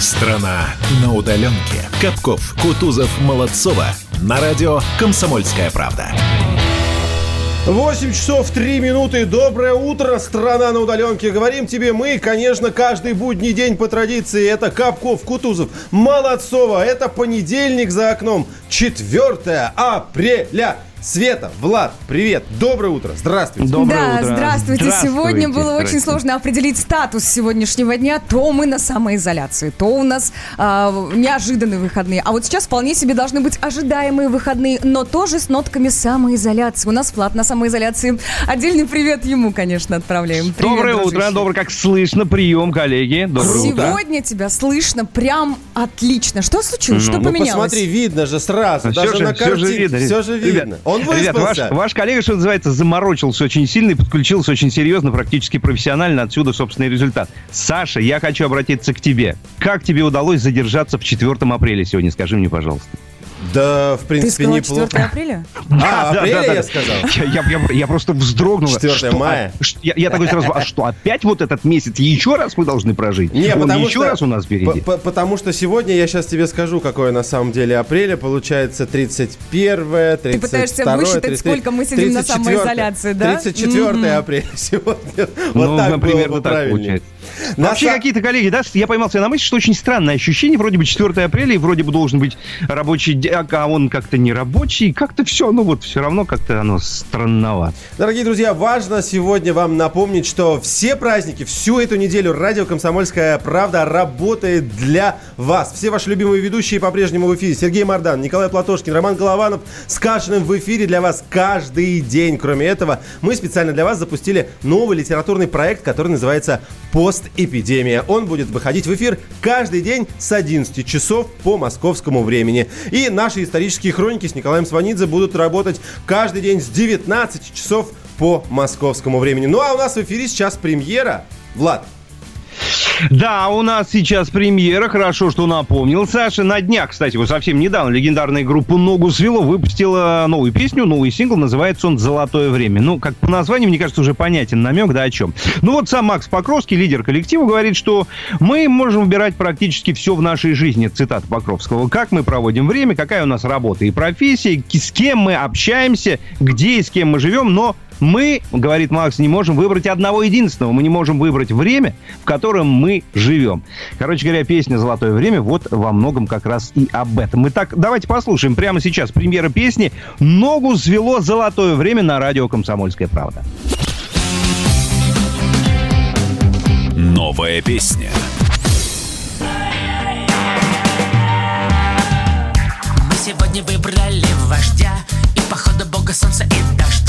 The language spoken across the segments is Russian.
Страна на удаленке. Капков, Кутузов, Молодцова. На радио «Комсомольская правда». 8 часов 3 минуты. Доброе утро, страна на удаленке. Говорим тебе мы, конечно, каждый будний день по традиции. Это Капков, Кутузов, Молодцова. Это понедельник за окном. 4 апреля. Света, Влад, привет, доброе утро, здравствуйте. Доброе да, утро. Здравствуйте. здравствуйте. Сегодня было очень сложно определить статус сегодняшнего дня. То мы на самоизоляции, то у нас э, неожиданные выходные. А вот сейчас вполне себе должны быть ожидаемые выходные, но тоже с нотками самоизоляции. У нас Влад на самоизоляции. Отдельный привет ему, конечно, отправляем. Привет, доброе дружище. утро, доброе, как слышно, прием, коллеги. Доброе Сегодня утро. тебя слышно прям отлично. Что случилось? Ну, что ну, поменялось? посмотри, видно же сразу, все даже же, на картинке, все же видно. Все же видно. Он Ребят, ваш, ваш коллега, что называется, заморочился очень сильно и подключился очень серьезно, практически профессионально. Отсюда, собственный результат. Саша, я хочу обратиться к тебе. Как тебе удалось задержаться в 4 апреля сегодня? Скажи мне, пожалуйста. Да, в принципе, Ты неплохо. 4 апреля? А, апреля я сказал? Я, я, я просто вздрогнул. 4 что, мая. А, я, я такой сразу, а что, опять вот этот месяц еще раз мы должны прожить? Не, Он потому еще что, раз у нас впереди. По, потому что сегодня я сейчас тебе скажу, какое на самом деле апреля. Получается 31, 32, Ты пытаешься высчитать, 33, сколько мы сидим 34, на самоизоляции, да? 34 mm-hmm. апреля сегодня. Вот ну, так примерно было бы так правильнее. получается. Вообще какие-то коллеги, да, я поймал себя на мысли, что очень странное ощущение. Вроде бы 4 апреля, и вроде бы должен быть рабочий день, а он как-то не рабочий. Как-то все, ну вот все равно как-то оно странновато. Дорогие друзья, важно сегодня вам напомнить, что все праздники, всю эту неделю радио «Комсомольская правда» работает для вас. Все ваши любимые ведущие по-прежнему в эфире. Сергей Мордан, Николай Платошкин, Роман Голованов с Кашиным в эфире для вас каждый день. Кроме этого, мы специально для вас запустили новый литературный проект, который называется «Постэпидемия». Он будет выходить в эфир каждый день с 11 часов по московскому времени. И наши исторические хроники с Николаем Сванидзе будут работать каждый день с 19 часов по московскому времени. Ну а у нас в эфире сейчас премьера. Влад, да, у нас сейчас премьера. Хорошо, что напомнил. Саша, на днях, кстати, вот совсем недавно легендарная группа «Ногу свело» выпустила новую песню, новый сингл. Называется он «Золотое время». Ну, как по названию, мне кажется, уже понятен намек, да, о чем. Ну, вот сам Макс Покровский, лидер коллектива, говорит, что мы можем выбирать практически все в нашей жизни. Цитата Покровского. Как мы проводим время, какая у нас работа и профессия, с кем мы общаемся, где и с кем мы живем, но мы, говорит Макс, не можем выбрать одного единственного. Мы не можем выбрать время, в котором мы живем. Короче говоря, песня «Золотое время» вот во многом как раз и об этом. Итак, давайте послушаем прямо сейчас премьера песни «Ногу свело золотое время» на радио «Комсомольская правда». Новая песня. Мы сегодня выбрали вождя И походу бога солнца и дождя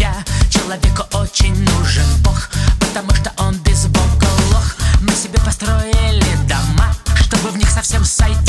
Человеку очень нужен Бог, потому что он без Бога лох. Мы себе построили дома, чтобы в них совсем сойти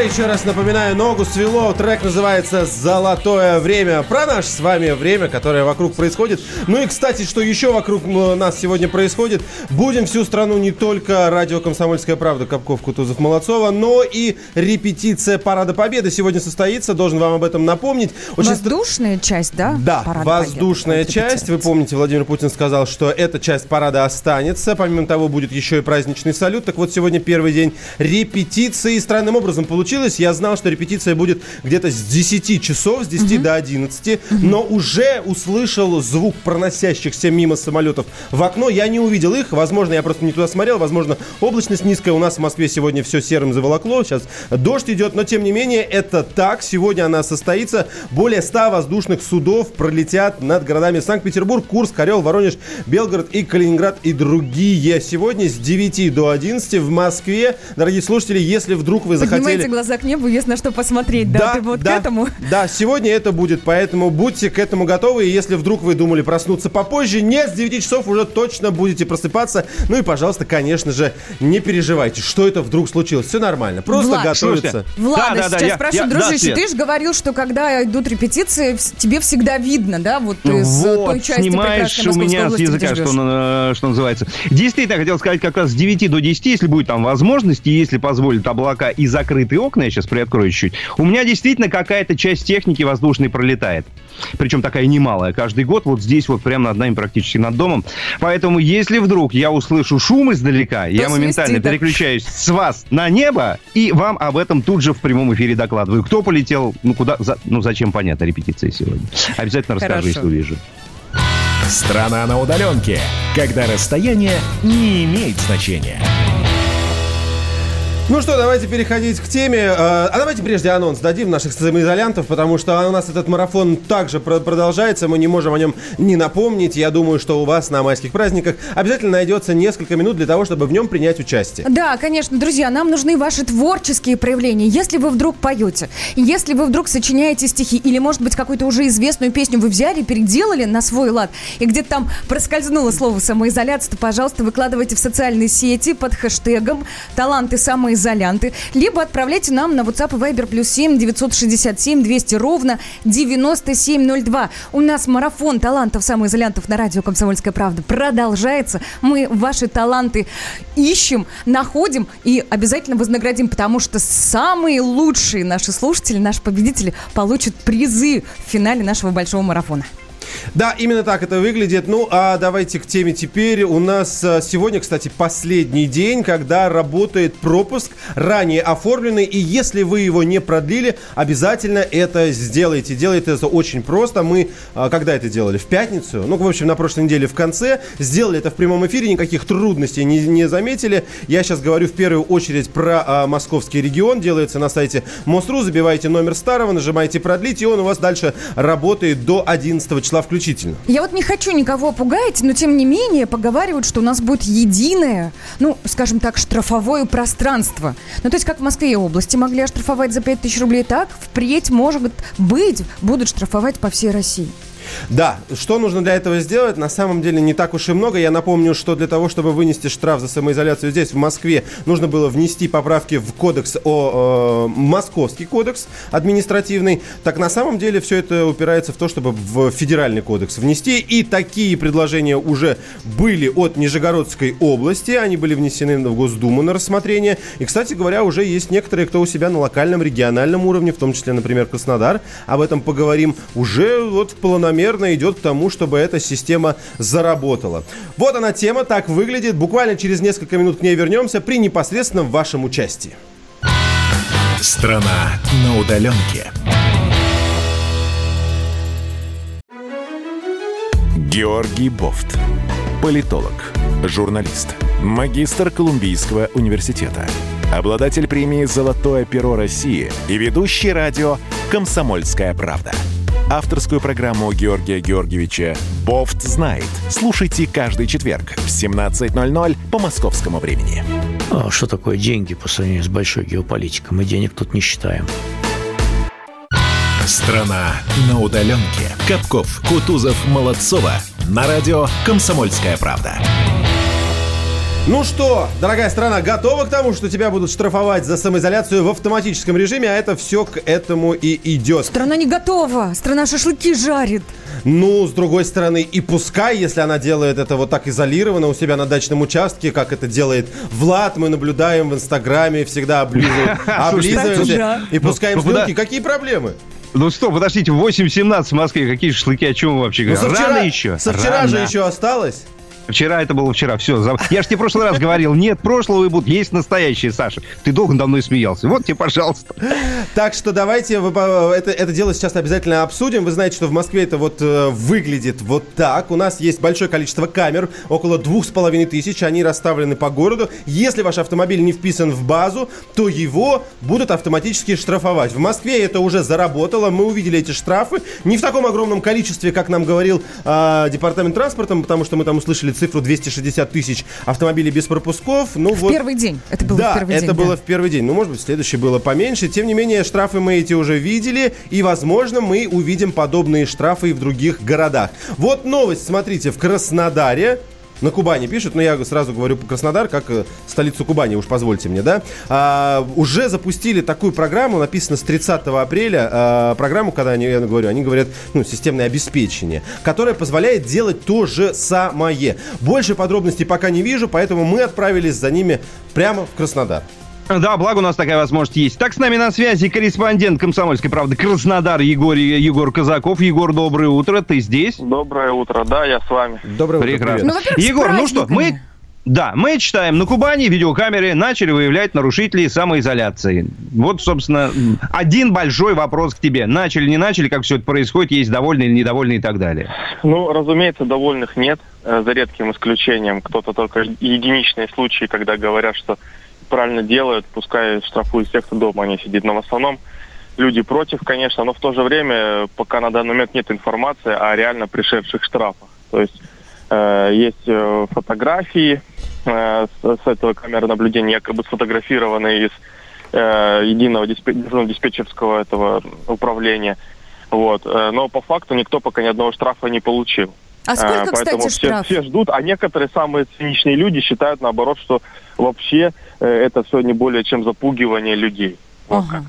Премьера, еще раз напоминаю, ногу свело. Трек называется «Золотое время». Про наше с вами время, которое вокруг происходит. Ну и, кстати, что еще вокруг нас сегодня происходит. Будем всю страну не только радио «Комсомольская правда» Капков, Кутузов, Молодцова, но и репетиция Парада Победы сегодня состоится. Должен вам об этом напомнить. Очень Воздушная ст... часть, да? Да, Парада воздушная Победы. часть. Вы помните, Владимир Путин сказал, что эта часть парада останется. Помимо того, будет еще и праздничный салют. Так вот, сегодня первый день репетиции странным образом получилось. Я знал, что репетиция будет где-то с 10 часов, с 10 угу. до 11, угу. но уже услышал звук проносящихся мимо самолетов в окно. Я не увидел их. Возможно, я просто не туда смотрел. Возможно, облачность низкая. У нас в Москве сегодня все серым заволокло. Сейчас дождь идет, но тем не менее это так. Сегодня она состоится. Более 100 воздушных судов пролетят над городами Санкт-Петербург, Курск, Орел, Воронеж, Белгород и Калининград и другие. Сегодня с 9 до 11 в Москве. Дорогие слушатели, если вдруг вы захотели... Глаза к небу, есть на что посмотреть, да? да Ты вот да, к этому? Да, сегодня это будет, поэтому будьте к этому готовы. И если вдруг вы думали проснуться попозже, нет, с 9 часов уже точно будете просыпаться. Ну и, пожалуйста, конечно же, не переживайте, что это вдруг случилось. Все нормально, просто Влад, готовиться. Влад, да, да, сейчас да, спрошу, я, дружище, да, ты же говорил, что когда идут репетиции, тебе всегда видно, да, вот из вот, той части снимаешь у меня с языка, что, э, что называется. Действительно, хотел сказать, как раз с 9 до 10, если будет там возможность, и если позволит облака и закрытые окна, я сейчас приоткрою чуть-чуть, у меня действительно какая-то часть техники воздушной пролетает. Причем такая немалая. Каждый год вот здесь вот прямо над нами, практически над домом. Поэтому, если вдруг я услышу шум издалека, То я моментально свисти, переключаюсь с вас на небо и вам об этом тут же в прямом эфире докладываю. Кто полетел, ну куда, за, ну зачем, понятно, репетиция сегодня. Обязательно расскажу, Хорошо. если увижу. Страна на удаленке, когда расстояние не имеет значения. Ну что, давайте переходить к теме. А, а давайте прежде анонс дадим наших самоизолянтов, потому что у нас этот марафон также продолжается. Мы не можем о нем не напомнить. Я думаю, что у вас на майских праздниках обязательно найдется несколько минут для того, чтобы в нем принять участие. Да, конечно, друзья, нам нужны ваши творческие проявления. Если вы вдруг поете, если вы вдруг сочиняете стихи, или, может быть, какую-то уже известную песню вы взяли, переделали на свой лад, и где-то там проскользнуло слово самоизоляция, то, пожалуйста, выкладывайте в социальные сети под хэштегом «Таланты самоизоляции» изолянты, либо отправляйте нам на WhatsApp и Viber плюс 7 967 200 ровно 9702. У нас марафон талантов самоизолянтов на радио «Комсомольская правда» продолжается. Мы ваши таланты ищем, находим и обязательно вознаградим, потому что самые лучшие наши слушатели, наши победители получат призы в финале нашего большого марафона. Да, именно так это выглядит. Ну, а давайте к теме теперь. У нас а, сегодня, кстати, последний день, когда работает пропуск, ранее оформленный. И если вы его не продлили, обязательно это сделайте. Делайте это очень просто. Мы, а, когда это делали? В пятницу? Ну, в общем, на прошлой неделе в конце. Сделали это в прямом эфире, никаких трудностей не, не заметили. Я сейчас говорю в первую очередь про а, московский регион. Делается на сайте МОСРУ. Забиваете номер старого, нажимаете продлить, и он у вас дальше работает до 11 числа включительно. Я вот не хочу никого пугать, но тем не менее поговаривают, что у нас будет единое, ну, скажем так, штрафовое пространство. Ну, то есть, как в Москве и области могли оштрафовать за 5000 рублей, так впредь, может быть, будут штрафовать по всей России. Да, что нужно для этого сделать? На самом деле не так уж и много. Я напомню, что для того, чтобы вынести штраф за самоизоляцию здесь, в Москве, нужно было внести поправки в кодекс о э, Московский кодекс административный. Так на самом деле все это упирается в то, чтобы в федеральный кодекс внести. И такие предложения уже были от Нижегородской области. Они были внесены в Госдуму на рассмотрение. И, кстати говоря, уже есть некоторые, кто у себя на локальном, региональном уровне, в том числе, например, Краснодар. Об этом поговорим. Уже вот планомерно планомерно идет к тому, чтобы эта система заработала. Вот она тема, так выглядит. Буквально через несколько минут к ней вернемся при непосредственном вашем участии. Страна на удаленке. Георгий Бофт. Политолог, журналист, магистр Колумбийского университета, обладатель премии «Золотое перо России» и ведущий радио «Комсомольская правда» авторскую программу Георгия Георгиевича «Бофт знает». Слушайте каждый четверг в 17.00 по московскому времени. А что такое деньги по сравнению с большой геополитикой? Мы денег тут не считаем. Страна на удаленке. Капков, Кутузов, Молодцова. На радио «Комсомольская правда». Ну что, дорогая страна, готова к тому, что тебя будут штрафовать за самоизоляцию в автоматическом режиме, а это все к этому и идет. Страна не готова, страна шашлыки жарит. Ну, с другой стороны, и пускай, если она делает это вот так изолированно у себя на дачном участке, как это делает Влад, мы наблюдаем в Инстаграме, всегда облизывают, облизываемся и пускаем ну, слюнки. Какие проблемы? Ну что, подождите, 8.17 в Москве, какие шашлыки, о чем вы вообще говорите? Ну, Рано еще. Со вчера же еще осталось. Вчера это было вчера. Все. Я же тебе в прошлый раз говорил, нет прошлого и будут. Есть настоящие, Саша. Ты долго давно и смеялся. Вот тебе, пожалуйста. Так что давайте это, это дело сейчас обязательно обсудим. Вы знаете, что в Москве это вот э, выглядит вот так. У нас есть большое количество камер, около двух с половиной тысяч. Они расставлены по городу. Если ваш автомобиль не вписан в базу, то его будут автоматически штрафовать. В Москве это уже заработало. Мы увидели эти штрафы. Не в таком огромном количестве, как нам говорил э, департамент транспорта, потому что мы там услышали цифру 260 тысяч автомобилей без пропусков. Ну, в вот, первый день. Это было да, в первый это день. было да. в первый день. Ну, может быть, следующий было поменьше. Тем не менее, штрафы мы эти уже видели. И, возможно, мы увидим подобные штрафы и в других городах. Вот новость, смотрите, в Краснодаре на Кубани пишут, но я сразу говорю Краснодар, как э, столицу Кубани, уж позвольте мне, да. А, уже запустили такую программу, написано с 30 апреля, а, программу, когда они, я говорю, они говорят, ну, системное обеспечение, которое позволяет делать то же самое. Больше подробностей пока не вижу, поэтому мы отправились за ними прямо в Краснодар. Да, благо у нас такая возможность есть. Так, с нами на связи корреспондент «Комсомольской правды» Краснодар Егор, Егор Казаков. Егор, доброе утро, ты здесь? Доброе утро, да, я с вами. Доброе утро, Прекрасно. Ну, Егор, ну что, мы... Да, мы читаем, на Кубани видеокамеры начали выявлять нарушителей самоизоляции. Вот, собственно, один большой вопрос к тебе. Начали, не начали, как все это происходит, есть довольные или недовольные и так далее? Ну, разумеется, довольных нет, э, за редким исключением. Кто-то только единичные случаи, когда говорят, что правильно делают, пускай штрафуют всех, кто дома не сидит. Но в основном люди против, конечно, но в то же время пока на данный момент нет информации о реально пришедших штрафах. То есть э, есть э, фотографии э, с, с этого камеры наблюдения, якобы сфотографированные из э, единого диспетчерского, диспетчерского этого управления. Вот. Э, но по факту никто пока ни одного штрафа не получил. А сколько, Поэтому кстати, штраф? Все, все ждут, а некоторые самые циничные люди считают, наоборот, что вообще э, это все не более чем запугивание людей. Вот ага.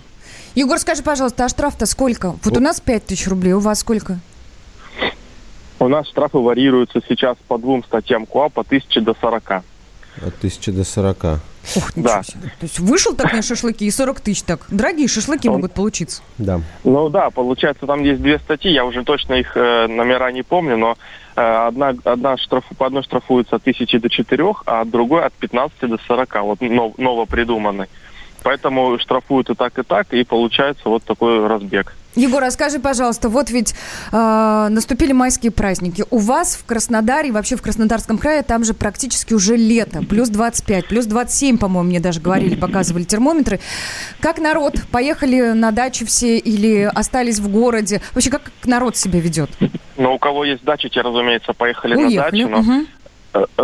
Егор, скажи, пожалуйста, а штраф-то сколько? Вот у нас 5 тысяч рублей, у вас сколько? У нас штрафы варьируются сейчас по двум статьям КУАП по 1000 до 40. От 1000 до 40. Ох, да. себе. То есть вышел так на шашлыки и 40 тысяч так. Дорогие шашлыки Он... могут получиться. Да. Ну да, получается, там есть две статьи, я уже точно их э, номера не помню, но одна, одна штраф, по одной штрафуется от тысячи до четырех, а другой от 15 до 40, вот нов, новопридуманный. Поэтому штрафуют и так, и так, и получается вот такой разбег. Егор, а скажи, пожалуйста, вот ведь э, наступили майские праздники. У вас в Краснодаре вообще в Краснодарском крае там же практически уже лето. Плюс 25, плюс 27, по-моему, мне даже говорили, показывали термометры. Как народ? Поехали на дачу все или остались в городе? Вообще, как народ себя ведет? Ну, у кого есть дача, те, разумеется, поехали Уехали, на дачу. Но... Угу.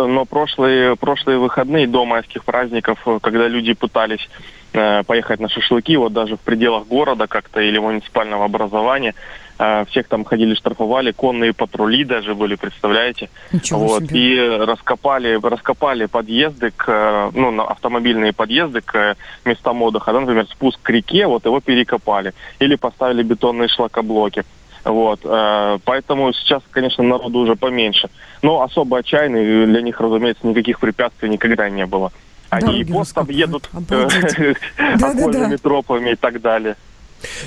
Но прошлые, прошлые выходные до майских праздников, когда люди пытались Э, поехать на шашлыки, вот даже в пределах города как-то или муниципального образования. Э, всех там ходили, штрафовали, конные патрули даже были, представляете? Ничего вот, себе. И раскопали, раскопали подъезды, к, ну, автомобильные подъезды к местам отдыха, да, например, спуск к реке, вот его перекопали. Или поставили бетонные шлакоблоки. Вот, э, поэтому сейчас, конечно, народу уже поменьше. Но особо отчаянный для них, разумеется, никаких препятствий никогда не было. Они и постом едут окольными тропами и так далее.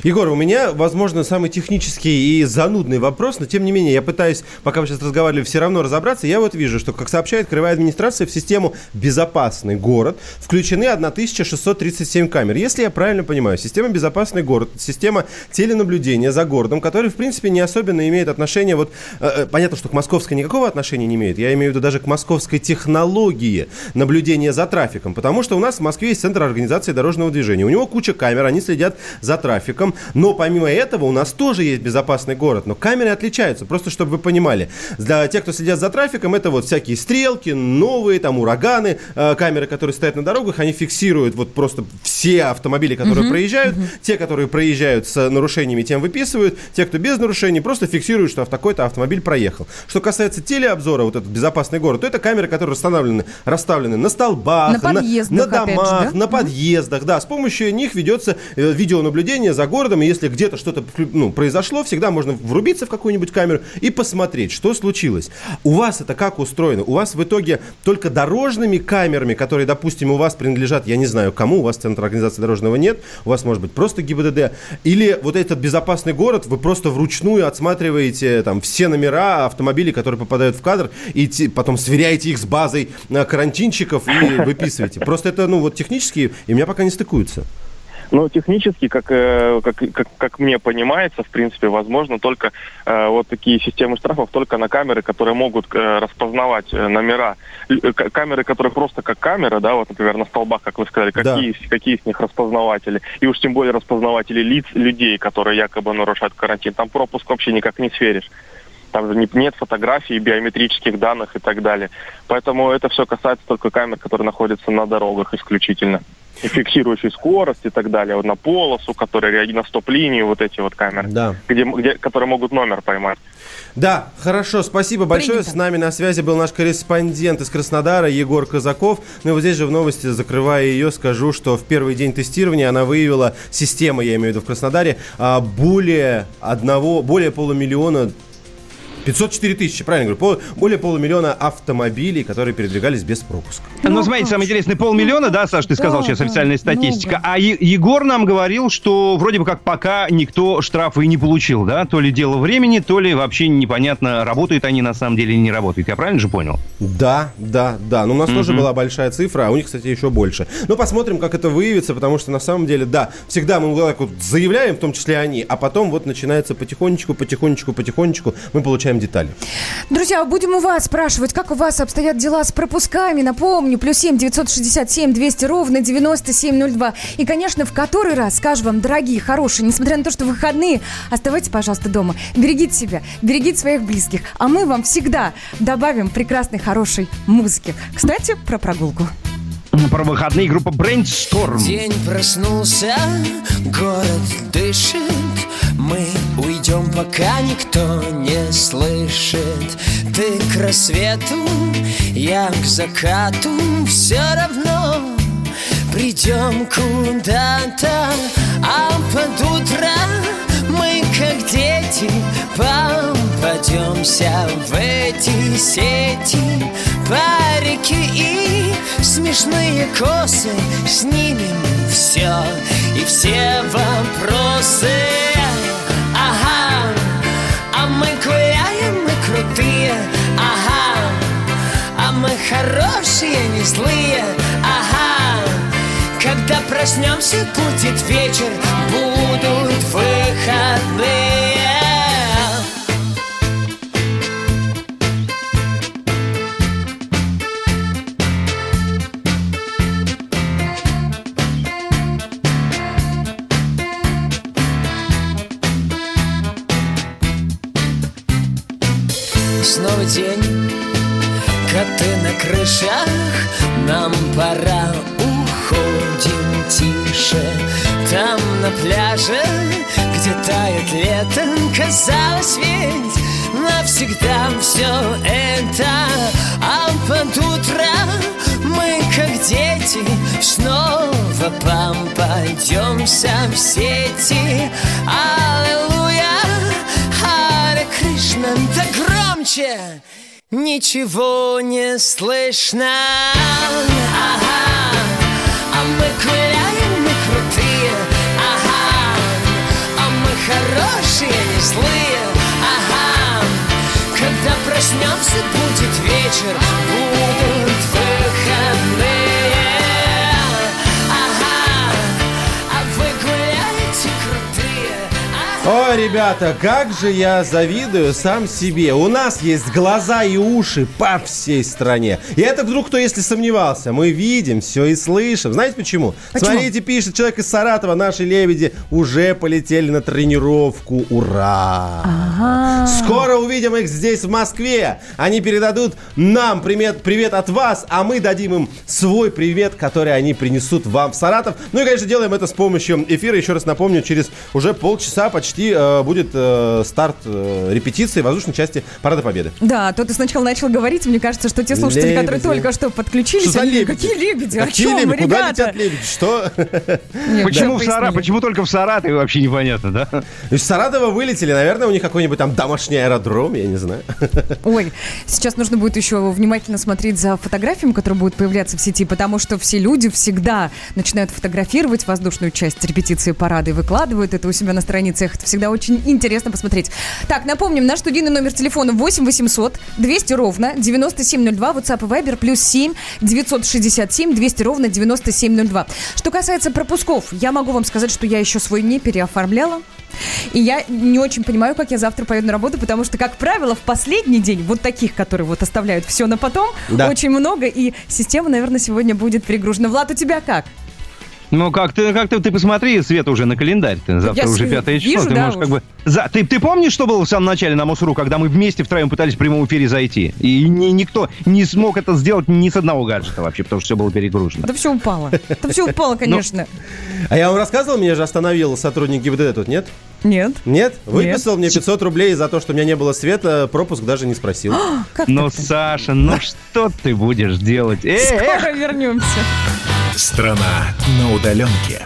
Егор, у меня, возможно, самый технический и занудный вопрос, но тем не менее, я пытаюсь, пока мы сейчас разговаривали, все равно разобраться. Я вот вижу, что, как сообщает Краевая администрация, в систему «Безопасный город» включены 1637 камер. Если я правильно понимаю, система «Безопасный город» — система теленаблюдения за городом, который, в принципе, не особенно имеет отношение, вот, э, э, понятно, что к московской никакого отношения не имеет, я имею в виду даже к московской технологии наблюдения за трафиком, потому что у нас в Москве есть Центр организации дорожного движения, у него куча камер, они следят за трафиком трафиком, но помимо этого у нас тоже есть безопасный город, но камеры отличаются, просто чтобы вы понимали. Для тех, кто следят за трафиком, это вот всякие стрелки, новые, там, ураганы, э, камеры, которые стоят на дорогах, они фиксируют вот просто все автомобили, которые uh-huh, проезжают, uh-huh. те, которые проезжают с нарушениями, тем выписывают, те, кто без нарушений, просто фиксируют, что в такой-то автомобиль проехал. Что касается телеобзора, вот этот безопасный город, то это камеры, которые расставлены, расставлены на столбах, на, подъездах, на, на домах, же, да? на подъездах, да, с помощью них ведется э, видеонаблюдение за городом, и если где-то что-то ну, произошло, всегда можно врубиться в какую-нибудь камеру и посмотреть, что случилось. У вас это как устроено? У вас в итоге только дорожными камерами, которые, допустим, у вас принадлежат, я не знаю кому, у вас Центр организации дорожного нет, у вас может быть просто ГИБДД, или вот этот безопасный город вы просто вручную отсматриваете там все номера автомобилей, которые попадают в кадр, и потом сверяете их с базой э, карантинчиков и выписываете. Просто это, ну, вот технически, и меня пока не стыкуются. Ну, технически, как, э, как, как, как мне понимается, в принципе, возможно только э, вот такие системы штрафов только на камеры, которые могут э, распознавать э, номера. Э, камеры, которые просто как камера, да, вот, например, на столбах, как вы сказали, какие, да. какие из них распознаватели. И уж тем более распознаватели лиц людей, которые якобы нарушают карантин. Там пропуск вообще никак не сверишь. Там же нет фотографий, биометрических данных и так далее. Поэтому это все касается только камер, которые находятся на дорогах исключительно и фиксирующий скорость и так далее, вот на полосу, которые на стоп-линию, вот эти вот камеры, да. где, где, которые могут номер поймать. Да, хорошо, спасибо большое. Принято. С нами на связи был наш корреспондент из Краснодара Егор Казаков. Ну и вот здесь же в новости, закрывая ее, скажу, что в первый день тестирования она выявила, система, я имею в виду в Краснодаре, а, более одного, более полумиллиона 504 тысячи, правильно говорю, пол, более полумиллиона автомобилей, которые передвигались без пропуска. Ну, смотрите, самое интересное, полмиллиона, да, Саш, ты сказал да, сейчас официальная статистика, много. а Егор нам говорил, что вроде бы как пока никто штрафы и не получил, да, то ли дело времени, то ли вообще непонятно, работают они на самом деле или не работают, я правильно же понял? Да, да, да, но у нас mm-hmm. тоже была большая цифра, а у них, кстати, еще больше. Ну, посмотрим, как это выявится, потому что на самом деле, да, всегда мы вот так вот заявляем, в том числе они, а потом вот начинается потихонечку, потихонечку, потихонечку, мы получаем получаем детали. Друзья, будем у вас спрашивать, как у вас обстоят дела с пропусками. Напомню, плюс 7 967 200 ровно 9702. И, конечно, в который раз скажу вам, дорогие, хорошие, несмотря на то, что выходные, оставайтесь, пожалуйста, дома. Берегите себя, берегите своих близких. А мы вам всегда добавим прекрасной, хорошей музыки. Кстати, про прогулку. Про выходные группа Brainstorm. День проснулся, город дышит, мы уйдем, пока никто не слышит. Ты к рассвету, я к закату Все равно придем куда-то. А под утро мы, как дети, попадемся в эти сети. Парики и смешные косы Снимем все и все вопросы крутые, ага А мы хорошие, не злые, ага Когда проснемся, будет вечер, будут выходные день. Коты на крышах, нам пора Уходим тише. Там на пляже, где тает лето Казалось ведь навсегда все это. А под утро мы, как дети Снова попадемся в сети. Аллилуйя, Ничего не слышно. Ага, а мы гуляем, мы крутые. Ага, а мы хорошие, не злые. Ага, когда проснемся, будет вечер. Будут Ой, ребята, как же я завидую сам себе. У нас есть глаза и уши по всей стране. И это вдруг кто, если сомневался, мы видим все и слышим. Знаете почему? Почему? Смотрите, пишет человек из Саратова, наши лебеди уже полетели на тренировку. Ура! Ага. Скоро увидим их здесь, в Москве. Они передадут нам привет, привет от вас, а мы дадим им свой привет, который они принесут вам в Саратов. Ну и, конечно, делаем это с помощью эфира. Еще раз напомню, через уже полчаса почти э, будет э, старт э, репетиции воздушной части Парада Победы. Да, то ты сначала начал говорить, мне кажется, что те слушатели, Лебеди. которые только что подключились, Что они, лебеди? какие лебеди, о Какие чем вы, лебеди? Куда ребята? летят лебеди? Что? Нет, Почему, да, в Сара... Почему только в Саратове вообще непонятно, да? Из Саратова вылетели, наверное, у них какой-нибудь там домашний аэродром, я не знаю. Ой, сейчас нужно будет еще внимательно смотреть за фотографиями, которые будут появляться в сети, потому что все люди всегда начинают фотографировать воздушную часть репетиции парада и выкладывают это у себя на страницах. Это всегда очень интересно посмотреть. Так, напомним, наш студийный номер телефона 8 800 200 ровно 9702, WhatsApp и Viber плюс 7 967 200 ровно 9702. Что касается пропусков, я могу вам сказать, что я еще свой не переоформляла. И я не очень понимаю, как я завтра поеду на работу, потому что, как правило, в последний день вот таких, которые вот оставляют все на потом, Да. очень много, и система, наверное, сегодня будет перегружена. Влад, у тебя как? Ну, как ты, как ты, ты посмотри, Света, уже на календарь. Ты, завтра Я уже пятое число. вижу, ты да, можешь как уже. бы... За... Ты, ты помнишь, что было в самом начале на Мосру, когда мы вместе втроем пытались в прямом эфире зайти? И ни- никто не смог это сделать ни с одного гаджета вообще, потому что все было перегружено. Да все упало. Да все упало, конечно. А я вам рассказывал, меня же остановил сотрудник ГИБДД тут, нет? Нет. Нет? Выписал мне 500 рублей за то, что у меня не было света, пропуск даже не спросил. Как Ну? Саша, ну что ты будешь делать? Э! Скоро вернемся. Страна на удаленке.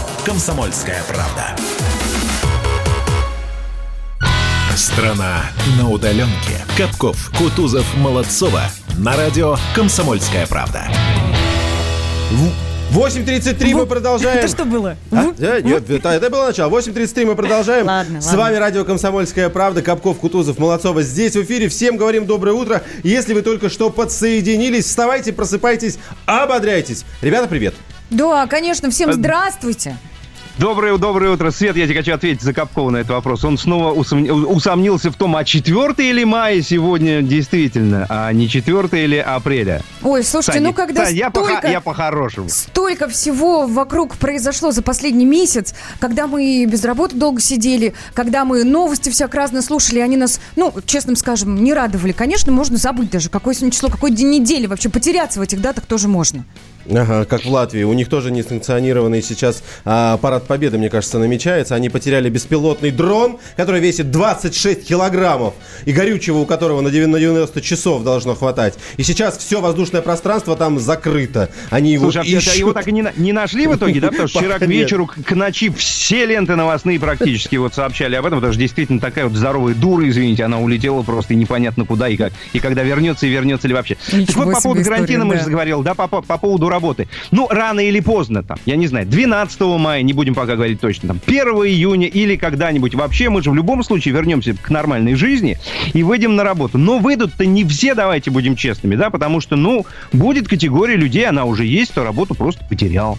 «Комсомольская правда». Страна на удаленке. Капков, Кутузов, Молодцова. На радио «Комсомольская правда». 8.33 мы продолжаем. Это что было? А? Да, нет, это, это было начало. 8.33 мы продолжаем. Ладно, С ладно. вами радио «Комсомольская правда». Капков, Кутузов, Молодцова. Здесь в эфире. Всем говорим доброе утро. Если вы только что подсоединились, вставайте, просыпайтесь, ободряйтесь. Ребята, привет. Да, конечно, всем здравствуйте. Доброе, доброе утро, Свет. Я тебе хочу ответить за Капкова на этот вопрос. Он снова усом- усомнился в том, а 4 или мая сегодня действительно, а не 4 или апреля. Ой, слушайте, Сань, ну когда Сань, я, поха- столько... я по-хорошему. Столько всего вокруг произошло за последний месяц, когда мы без работы долго сидели, когда мы новости всяк разные слушали, они нас, ну, честным скажем, не радовали. Конечно, можно забыть даже, какое сегодня число, какой день недели, вообще потеряться в этих датах тоже можно. Ага, как в Латвии. У них тоже несанкционированный сейчас а, парад победы, мне кажется, намечается. Они потеряли беспилотный дрон, который весит 26 килограммов, и горючего у которого на 90 на 90 часов должно хватать. И сейчас все воздушное пространство там закрыто. Они его Слушай, а ищут. его так и не, не нашли в итоге, да? Потому что вчера к вечеру, к ночи все ленты новостные практически вот сообщали об этом, потому что действительно такая вот здоровая дура, извините, она улетела просто и непонятно куда и как. И когда вернется, и вернется ли вообще. так вот, по поводу карантина мы же заговорил, да, по, по- по поводу работы. Ну, рано или поздно там, я не знаю, 12 мая, не будем пока говорить точно, там, 1 июня или когда-нибудь вообще, мы же в любом случае вернемся к нормальной жизни и выйдем на работу. Но выйдут-то не все, давайте будем честными, да, потому что, ну, будет категория людей, она уже есть, кто работу просто потерял.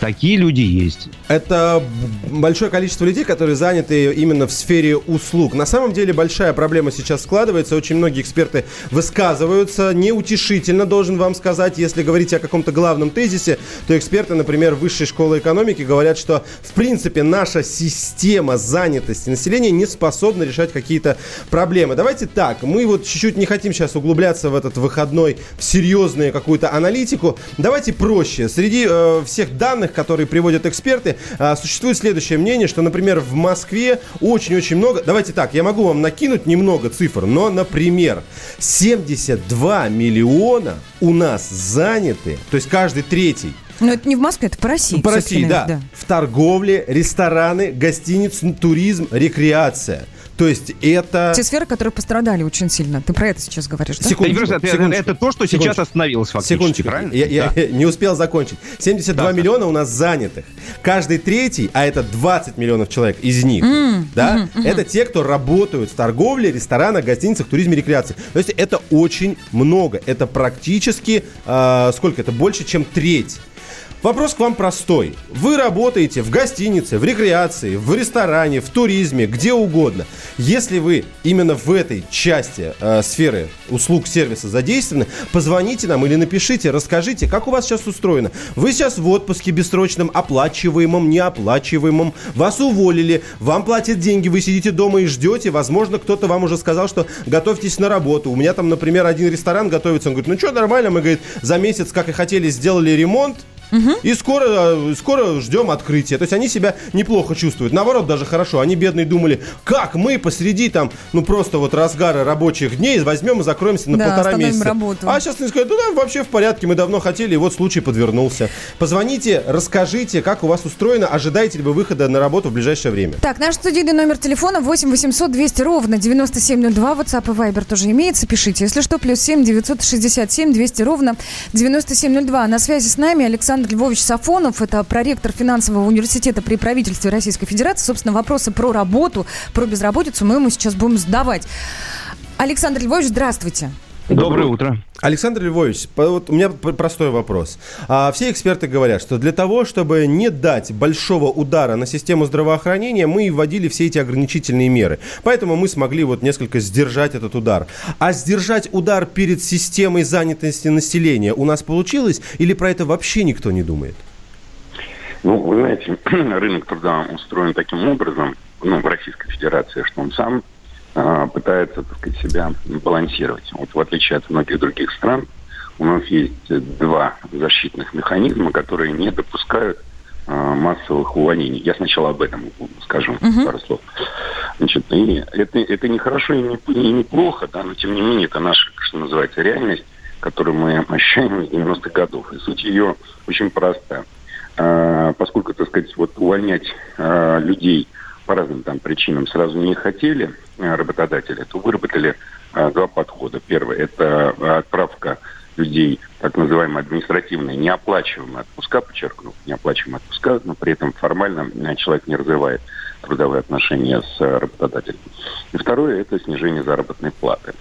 Такие люди есть. Это большое количество людей, которые заняты именно в сфере услуг. На самом деле большая проблема сейчас складывается. Очень многие эксперты высказываются неутешительно, должен вам сказать. Если говорить о каком-то главном тезисе, то эксперты, например, Высшей школы экономики говорят, что в принципе наша система занятости населения не способна решать какие-то проблемы. Давайте так, мы вот чуть-чуть не хотим сейчас углубляться в этот выходной в серьезную какую-то аналитику. Давайте проще. Среди э, всех данных, которые приводят эксперты, э, существует следующее мнение, что, например, в Москве очень-очень много... Давайте так, я могу вам накинуть немного цифр, но, например, 72 миллиона у нас заняты, то есть каждый третий Но это не в Москве, это по России. По России, да. да. В торговле, рестораны, гостиницы, туризм, рекреация. То есть это... Те сферы, которые пострадали очень сильно. Ты про это сейчас говоришь, да? Секундочку, Это, это- секундочку. это то, что сейчас Секундочку. остановилось фактически, Секундочку, правильно? я, я- Да. не успел закончить. 72 Да, миллиона у нас занятых. Каждый третий, а это 20 миллионов человек из них, да, это те, кто работают в торговле, ресторанах, гостиницах, туризме, рекреации. То есть это очень много. Это практически, а, сколько это, больше, чем треть. Вопрос к вам простой. Вы работаете в гостинице, в рекреации, в ресторане, в туризме, где угодно. Если вы именно в этой части э, сферы услуг сервиса задействованы, позвоните нам или напишите, расскажите, как у вас сейчас устроено. Вы сейчас в отпуске бессрочном, оплачиваемом, неоплачиваемом, вас уволили, вам платят деньги, вы сидите дома и ждете, возможно, кто-то вам уже сказал, что готовьтесь на работу. У меня там, например, один ресторан готовится, он говорит, ну что, нормально, мы, говорит, за месяц, как и хотели, сделали ремонт, и скоро, э, скоро ждем открытия. То есть они себя неплохо чувствуют. Наоборот, даже хорошо. Они бедные думали, как мы посреди там, ну просто вот разгара рабочих дней возьмем и закроемся на Да, полтора месяца. работу. А сейчас они скажут, ну да, вообще в порядке, мы давно хотели, и вот случай подвернулся. Позвоните, расскажите, как у вас устроено, ожидаете ли вы выхода на работу в ближайшее время. Так, наш студийный номер телефона 8 800 200 ровно 9702. WhatsApp и Viber тоже имеется. Пишите. Если что, плюс 7 967 200 ровно 9702. На связи с нами Александр Львович Сафонов. Это проректор финансового университета при правительстве Российской Федерации. Собственно, вопросы про работу, про безработицу мы ему сейчас будем задавать. Александр Львович, здравствуйте. Доброе утро. Александр Львович, по- вот у меня простой вопрос. А, все эксперты говорят, что для того, чтобы не дать большого удара на систему здравоохранения, мы и вводили все эти ограничительные меры. Поэтому мы смогли вот несколько сдержать этот удар. А сдержать удар перед системой занятости населения у нас получилось или про это вообще никто не думает? Ну, вы знаете, рынок труда устроен таким образом, ну, в Российской Федерации, что он сам пытается, так сказать, себя балансировать. Вот в отличие от многих других стран, у нас есть два защитных механизма, которые не допускают а, массовых увольнений. Я сначала об этом скажу пару слов. Значит, и это, это не хорошо и не, и не плохо, да, но тем не менее это наша, что называется, реальность, которую мы ощущаем с 90-х годов. И суть ее очень простая. А, поскольку, так сказать, вот увольнять а, людей по разным там причинам сразу не хотели а, работодатели, то выработали а, два подхода. Первый – это отправка людей, так называемые административные, неоплачиваемые отпуска, подчеркну, неоплачиваемые отпуска, но при этом формально а, человек не развивает трудовые отношения с работодателем. И второе – это снижение заработной платы.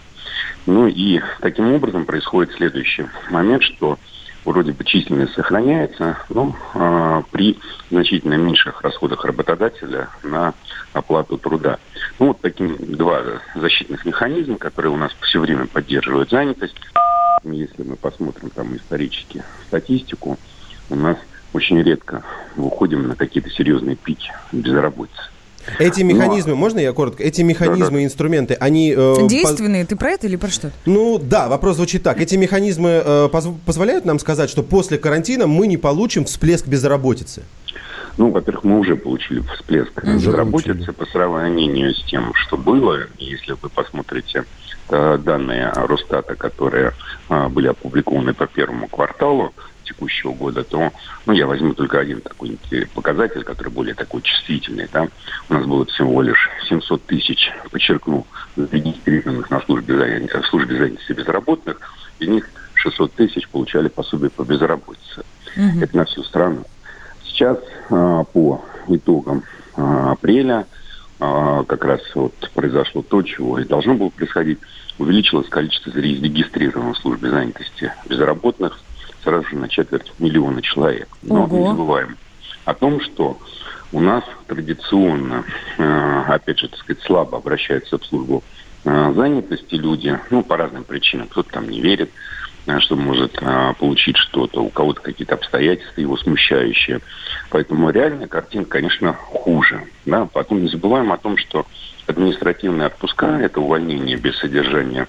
Ну и таким образом происходит следующий момент, что вроде бы численность сохраняется, но э, при значительно меньших расходах работодателя на оплату труда. Ну вот таким два защитных механизма, которые у нас все время поддерживают занятость. Если мы посмотрим там исторически статистику, у нас очень редко выходим на какие-то серьезные пики безработицы. Эти Но- механизмы, можно я коротко? Эти механизмы и инструменты, они... э, по- Действенные, ты про это или про что? Ну да, вопрос звучит так. Эти механизмы э, позв- позволяют нам сказать, что после карантина мы не получим всплеск безработицы? Ну, во-первых, мы уже получили всплеск Уже безработицы получили. по сравнению с тем, что было. Если вы посмотрите э, данные Росстата, которые э, были опубликованы по первому кварталу текущего года, то, ну, я возьму только один такой показатель, который более такой чувствительный. Да? У нас было всего лишь 700 тысяч, подчеркну, зарегистрированных на службе, занятости, в службе занятости безработных, из них 600 тысяч получали пособие по безработице. Это на всю страну. Сейчас а, по итогам а, апреля а, как раз вот произошло то, чего и должно было происходить. Увеличилось количество зарегистрированных в службе занятости безработных сразу же на четверть миллиона человек. Но Ого. не забываем о том, что у нас традиционно, э, опять же, так сказать, слабо обращаются в службу э, занятости люди, ну, по разным причинам. Кто-то там не верит, э, что может получить что-то, у кого-то какие-то обстоятельства его смущающие. Поэтому реальная картина, конечно, хуже. Да? Потом не забываем о том, что административные отпуска – это увольнение без содержания,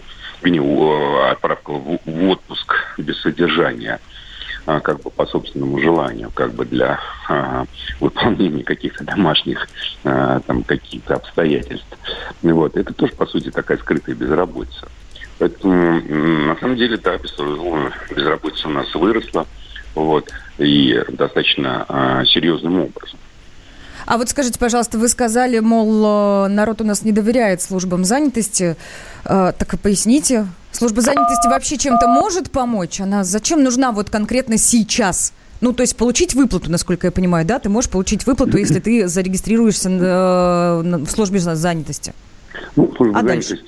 отправка в отпуск без содержания – а, как бы по собственному желанию, как бы для а, выполнения каких-то домашних а, там каких-то обстоятельств. Вот. Это тоже, по сути, такая скрытая безработица. Поэтому, на самом деле, да, без- безработица у нас выросла. вот, и достаточно э, серьезным образом. А вот скажите, пожалуйста, вы сказали, мол, народ у нас не доверяет службам занятости. Э, так и поясните. Служба занятости вообще чем-то может помочь? Она зачем нужна вот конкретно сейчас? Ну, то есть получить выплату, насколько я понимаю, да? Ты можешь получить выплату, если ты зарегистрируешься в службе занятости. Ну, служба а занятости,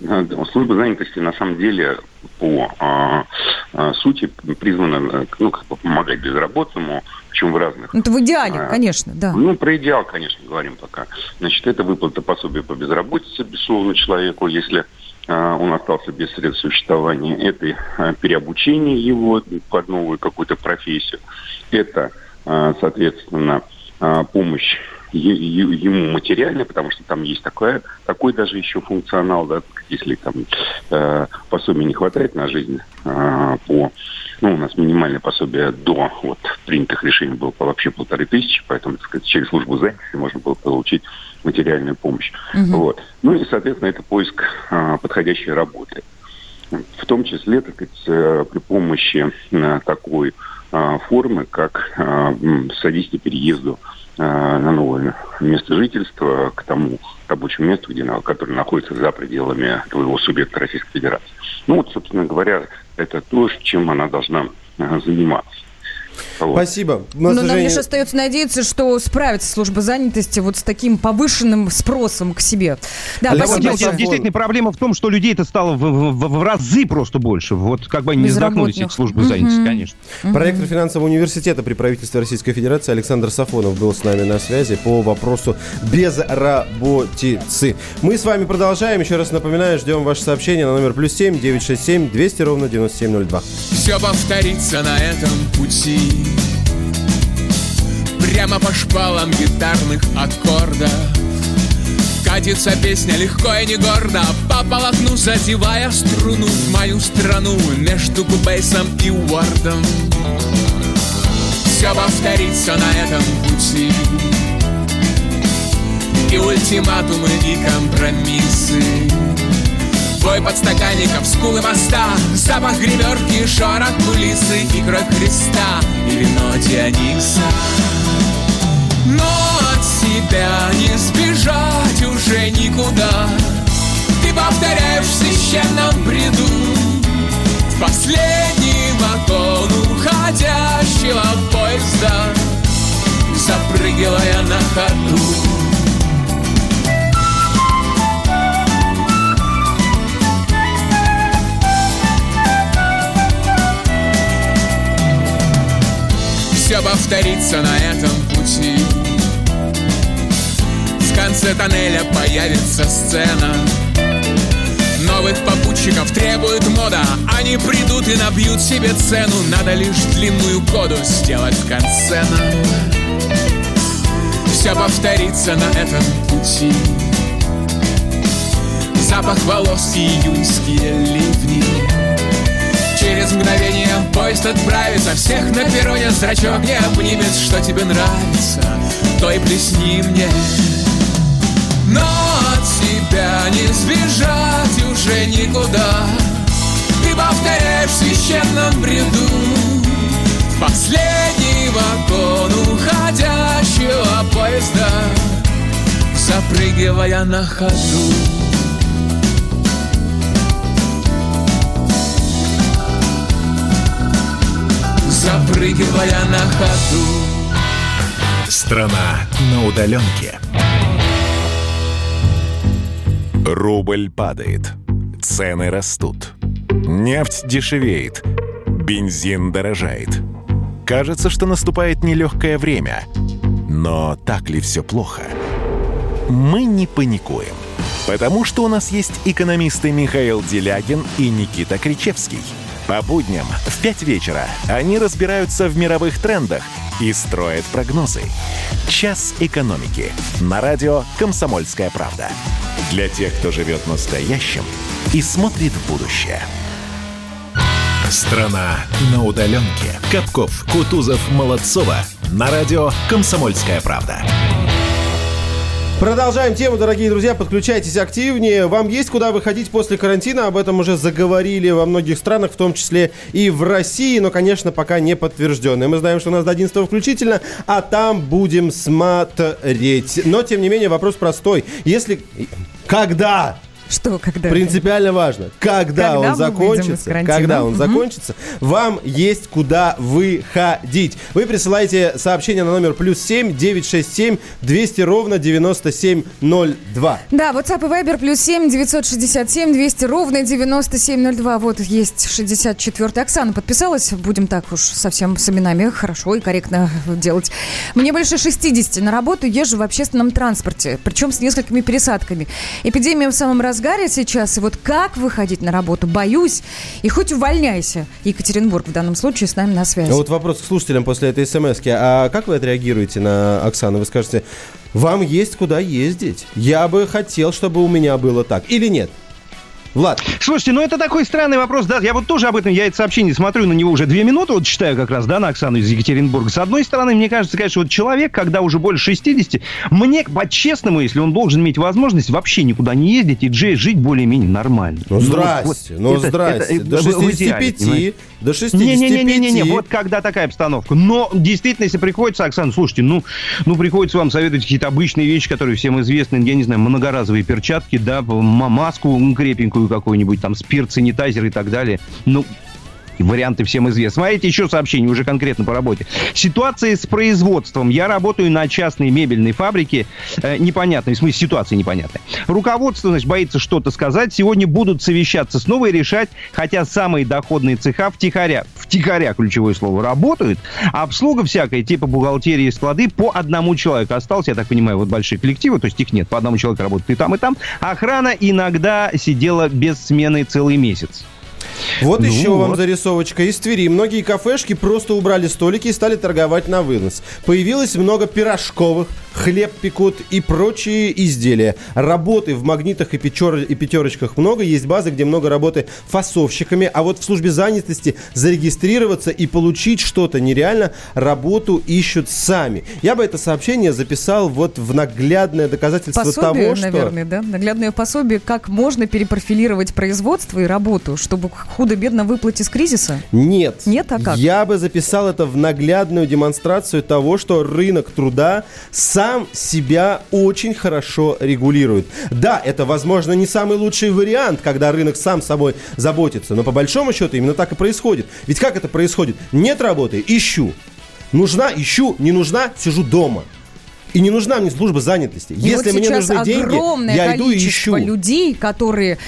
дальше? служба занятости на самом деле по а, а, сути призвана ну, как бы помогать безработному, причем в разных... Ну, это в идеале, а, конечно, да. Ну, про идеал, конечно, говорим пока. Значит, это выплата пособия по безработице, безусловно, человеку, если а, он остался без средств существования. Это а, переобучение его под новую какую-то профессию. Это, а, соответственно, помощь ему материально, потому что там есть такая, такой даже еще функционал, да, если там э, пособия не хватает на жизнь э, по, ну, у нас минимальное пособие до вот принятых решений было вообще полторы тысячи, поэтому, так сказать, через службу занятости можно было получить материальную помощь. Угу. Вот. Ну и, соответственно, это поиск э, подходящей работы. В том числе, так сказать, э, при помощи э, такой э, формы, как э, содействие переезду на новое место жительства к тому рабочему месту, где, которое находится за пределами твоего субъекта Российской Федерации. Ну вот, собственно говоря, это то, чем она должна э, заниматься. Вот. Спасибо. Но, Но нам лишь остается надеяться, что справится служба занятости вот с таким повышенным спросом к себе. Да, Олег, спасибо. Дело, действительно, проблема в том, что людей это стало в, в, в разы просто больше. Вот как бы они не задохнулись эти службы mm-hmm. занятости, конечно. Mm-hmm. Проректор финансового университета при правительстве Российской Федерации Александр Сафонов был с нами на связи по вопросу безработицы. Мы с вами продолжаем. Еще раз напоминаю, ждем ваше сообщение на номер плюс семь девять шесть семь двести ровно девяносто семь ноль два. Все повторится на этом пути Прямо по шпалам гитарных аккордов. Катится песня легко и не гордо По полотну задевая струну В мою страну между кубейсом и уордом. Все повторится на этом пути. И ультиматумы, и компромиссы Бой подстаканников, скулы моста Запах гримерки, шорох кулисы И кровь Христа, и вино Диониса. Но от себя не сбежать уже никуда. Ты повторяешь в священном бреду последний вагон уходящего поезда Запрыгивая на ходу все повторится на этом пути. В конце тоннеля появится сцена. Новых попутчиков требует мода. Они придут и набьют себе цену. Надо лишь длинную коду сделать в конце. Нам Все повторится на этом пути. Запах волос и июньские ливни Через мгновение поезд отправится Всех на перроне зрачок не обнимет Что тебе нравится, то и плесни мне. Но от тебя не сбежать уже никуда Ты повторяешь в священном бреду Последний вагон уходящего поезда Запрыгивая на ходу запрыгивая на ходу. Страна на удаленке. Рубль падает. Цены растут. Нефть дешевеет. Бензин дорожает. Кажется, что наступает нелегкое время. Но так ли все плохо? Мы не паникуем. Потому что у нас есть экономисты Михаил Делягин и Никита Кричевский – по будням в 5 вечера они разбираются в мировых трендах и строят прогнозы. «Час экономики» на радио «Комсомольская правда». Для тех, кто живет настоящим и смотрит в будущее. Страна на удаленке. Капков, Кутузов, Молодцова. На радио «Комсомольская правда». Продолжаем тему, дорогие друзья. Подключайтесь активнее. Вам есть куда выходить после карантина. Об этом уже заговорили во многих странах, в том числе и в России. Но, конечно, пока не подтвержденное. Мы знаем, что у нас до 11 включительно, а там будем смотреть. Но, тем не менее, вопрос простой. Если... Когда? Что, когда? Принципиально важно. Когда, Когда он закончится, когда он закончится, вам есть куда выходить. Вы присылаете сообщение на номер плюс 7 967 200 ровно 9702. Да, WhatsApp и Viber плюс 7 967 200 ровно 9702. Вот есть 64 Оксана подписалась. Будем так уж совсем с именами хорошо и корректно делать. Мне больше 60. На работу езжу в общественном транспорте, причем с несколькими пересадками. Эпидемия в самом разгаре сейчас. И вот как выходить на работу? Боюсь. И хоть увольняйся. Екатеринбург в данном случае с нами на связи. А вот вопрос к слушателям после этой смс -ки. А как вы отреагируете на Оксану? Вы скажете, вам есть куда ездить. Я бы хотел, чтобы у меня было так. Или нет? Влад. Слушайте, ну это такой странный вопрос, да, я вот тоже об этом, я это сообщение смотрю на него уже две минуты, вот читаю как раз, да, на Оксану из Екатеринбурга. С одной стороны, мне кажется, конечно, вот человек, когда уже больше 60, мне, по-честному, если он должен иметь возможность вообще никуда не ездить и джей жить более-менее нормально. Ну, здрасте, вот ну, это- здрасте. это- До в- в идеале, 65, понимаете? до 65. Не-не-не-не-не, вот когда такая обстановка. Но действительно, если приходится, Оксана, слушайте, ну, ну приходится вам советовать какие-то обычные вещи, которые всем известны, я не знаю, многоразовые перчатки, да, маску крепенькую какую-нибудь, там, спирт, санитайзер и так далее. Ну, варианты всем известны. Смотрите, еще сообщение, уже конкретно по работе. Ситуация с производством. Я работаю на частной мебельной фабрике. Э, непонятно, в смысле, ситуация непонятная. Руководство, значит, боится что-то сказать. Сегодня будут совещаться снова и решать, хотя самые доходные цеха втихаря, втихаря, ключевое слово, работают, а обслуга всякая, типа бухгалтерии и склады, по одному человеку осталось. Я так понимаю, вот большие коллективы, то есть их нет, по одному человеку работает и там, и там. Охрана иногда сидела без смены целый месяц. Вот Ну еще вам вот. зарисовочка из Твери. Многие кафешки просто убрали столики и стали торговать на вынос. Появилось много пирожковых, хлеб пекут и прочие изделия. Работы в магнитах и, печер- и пятерочках много. Есть базы, где много работы фасовщиками. А вот в службе занятости зарегистрироваться и получить что-то нереально, работу ищут сами. Я бы это сообщение записал вот в наглядное доказательство Пособие, того, что... наверное, да? Наглядное пособие, как можно перепрофилировать производство и работу, чтобы худо-бедно выплыть из кризиса? Нет. Нет, а как? Я бы записал это в наглядную демонстрацию того, что рынок труда сам себя очень хорошо регулирует. Да, это, возможно, не самый лучший вариант, когда рынок сам собой заботится, но по большому счету именно так и происходит. Ведь как это происходит? Нет работы, ищу. Нужна, ищу, не нужна, сижу дома. И не нужна мне служба занятости. И Если вот мне нужны деньги, я иду и ищу. людей, которые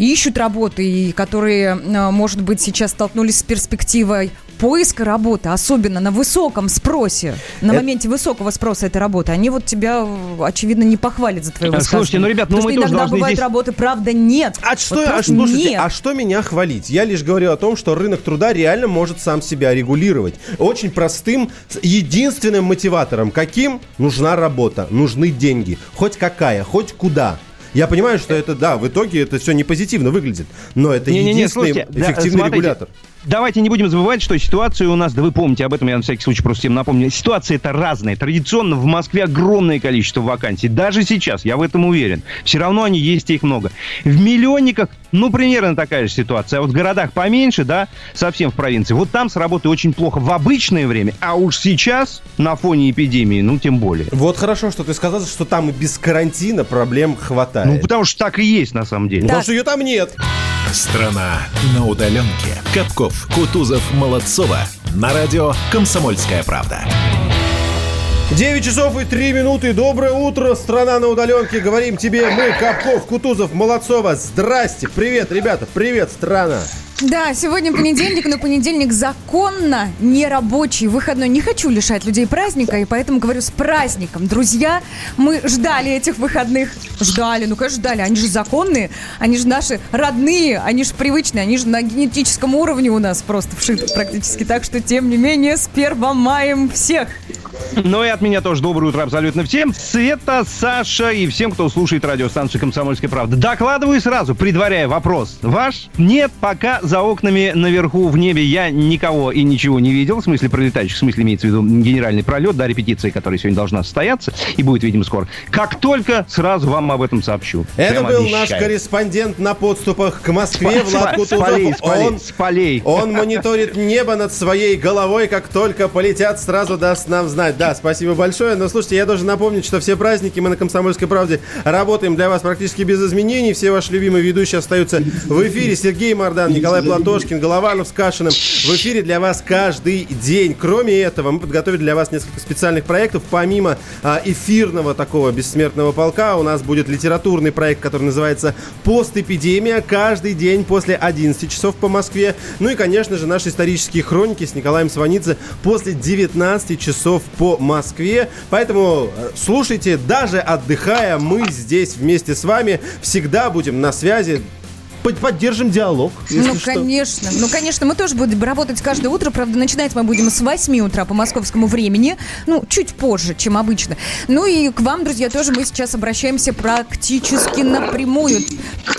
ищут работы и которые, э, может быть, сейчас столкнулись с перспективой поиска работы, особенно на высоком спросе, на Это- моменте высокого спроса этой работы, они вот тебя, э, очевидно, не похвалят за твое А, высказывание. слушайте, ну, ребят, ну, Потому мы что тоже иногда должны бывают здесь- работы, правда, нет. А что, Вот а, слушайте, нет. а что меня хвалить? Я лишь говорю о том, что рынок труда реально может сам себя регулировать. Очень простым, единственным мотиватором. Каким? Нужна работа, нужны деньги. Хоть какая, хоть куда. Я понимаю, что это, да, в итоге это все не позитивно выглядит, но это Не-не-не, единственный слушайте, да, эффективный смотрите, регулятор. Давайте не будем забывать, что ситуация у нас, да вы помните об этом, я на всякий случай просто всем напомню, ситуация это разная. Традиционно в Москве огромное количество вакансий. Даже сейчас, я в этом уверен. Все равно они есть, и их много. В миллионниках, ну, примерно такая же ситуация. А вот в городах поменьше, да, совсем в провинции, вот там с работой очень плохо в обычное время, а уж сейчас, на фоне эпидемии, ну, тем более. Вот хорошо, что ты сказал, что там и без карантина проблем хватает. Ну, потому что так и есть, на самом деле. Потому что ее там нет. Страна на удаленке. Капков, Кутузов, Молодцова. На радио «Комсомольская правда». 9 часов и 3 минуты. Доброе утро, страна на удаленке. Говорим тебе мы, Капков, Кутузов, Молодцова. Здрасте. Привет, ребята. Привет, страна. Да, сегодня понедельник, но понедельник законно нерабочий, выходной. Не хочу лишать людей праздника, и поэтому говорю с праздником. Друзья, мы ждали этих выходных. Ждали, ну конечно ждали. Они же законные, они же наши родные, они же привычные, они же на генетическом уровне у нас просто вшиты практически. Так что, тем не менее, с первым маем всех. Ну и от меня тоже доброе утро абсолютно всем. Света, Саша и всем, кто слушает радиостанцию «Комсомольская правда». Докладываю сразу, предваряя вопрос. Ваш? Нет, пока за окнами наверху в небе я никого и ничего не видел. В смысле пролетающих, в смысле имеется в виду генеральный пролет, да, репетиция, которая сегодня должна состояться и будет, видимо, скоро. Как только, сразу вам об этом сообщу. Это Прям был обещаю. наш корреспондент на подступах к Москве, С- Влад Кутузов. с полей, с полей, Он, с полей. он мониторит небо над своей головой, как только полетят, сразу даст нам знать. Да, спасибо большое. Но слушайте, я должен напомнить, что все праздники мы на «Комсомольской правде» работаем для вас практически без изменений. Все ваши любимые ведущие остаются в эфире. Сергей Мордан, Николай Платошкин, Голованов с Кашиным. В эфире для вас каждый день. Кроме этого, мы подготовили для вас несколько специальных проектов. Помимо а, эфирного такого бессмертного полка, у нас будет литературный проект, который называется «Постэпидемия». Каждый день после 11 часов по Москве. Ну и, конечно же, наши исторические хроники с Николаем Сванидзе после 19 часов по Москве. Поэтому э, слушайте, даже отдыхая, мы здесь вместе с вами всегда будем на связи. Под- Поддержим диалог. Ну, что. конечно. Ну, конечно, мы тоже будем работать каждое утро. Правда, начинать мы будем с 8 утра по московскому времени. Ну, чуть позже, чем обычно. Ну и к вам, друзья, тоже мы сейчас обращаемся практически напрямую.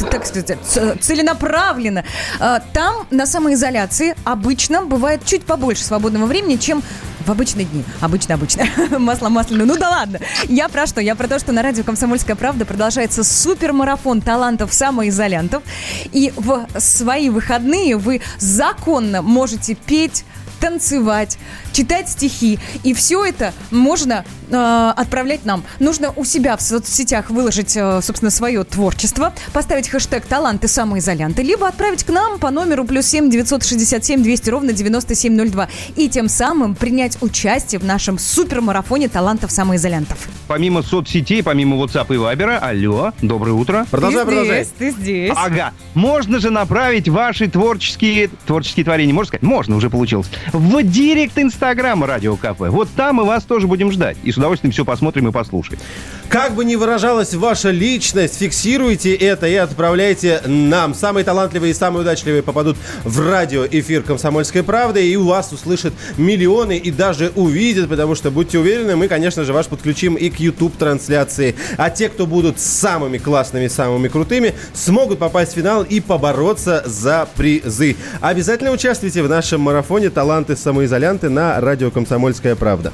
Так сказать, целенаправленно. А, Там, на самоизоляции, обычно бывает чуть побольше свободного времени, чем в обычные дни. Обычно-обычно. Масло масляное. Ну да ладно. Я про что? Я про то, что на радио «Комсомольская правда» продолжается супермарафон талантов-самоизолянтов. И в свои выходные вы законно можете петь, танцевать, читать стихи. И все это можно э, отправлять нам. Нужно у себя в соцсетях выложить, э, собственно, свое творчество, поставить хэштег «Таланты самоизолянты», либо отправить к нам по номеру плюс 7 967 200 ровно 9702. И тем самым принять участие в нашем супермарафоне талантов самоизолянтов. Помимо соцсетей, помимо WhatsApp и Viber, алло, доброе утро. Продолжай, продолжай. Ты здесь. Ага. Можно же направить ваши творческие, творческие творения, можно сказать? Можно, уже получилось. В директ Инстаграма Радио КП. Вот там мы вас тоже будем ждать. И с удовольствием все посмотрим и послушаем. Как бы ни выражалась ваша личность, фиксируйте это и отправляйте нам. Самые талантливые и самые удачливые попадут в радиоэфир «Комсомольской правды», и у вас услышат миллионы и даже увидят, потому что, будьте уверены, мы, конечно же, ваш подключим и к YouTube-трансляции. А те, кто будут самыми классными, самыми крутыми, смогут попасть в финал и побороться за призы. Обязательно участвуйте в нашем марафоне «Таланты самоизолянты» на радио «Комсомольская правда».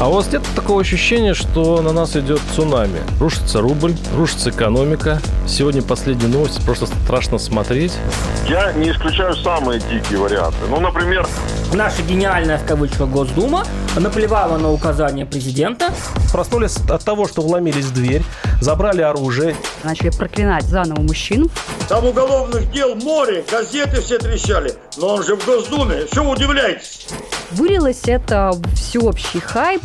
А у вас нет такого ощущения, что на нас идет цунами? Рушится рубль, рушится экономика. Сегодня последние новости, просто страшно смотреть. Я не исключаю самые дикие варианты. Ну, например... Наша гениальная, в кавычках, Госдума наплевала на указания президента. Проснулись от того, что вломились в дверь, забрали оружие. Начали проклинать заново мужчин. Там уголовных дел море, газеты все трещали. Но он же в Госдуме, что вы удивляетесь? Вылилось это всеобщий хайп.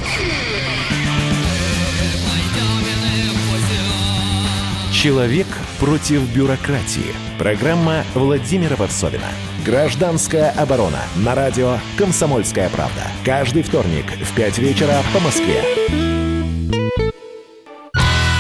Человек против бюрократии. Программа Владимира Варсовина. Гражданская оборона. На радио «Комсомольская правда». Каждый вторник в 5 вечера по Москве.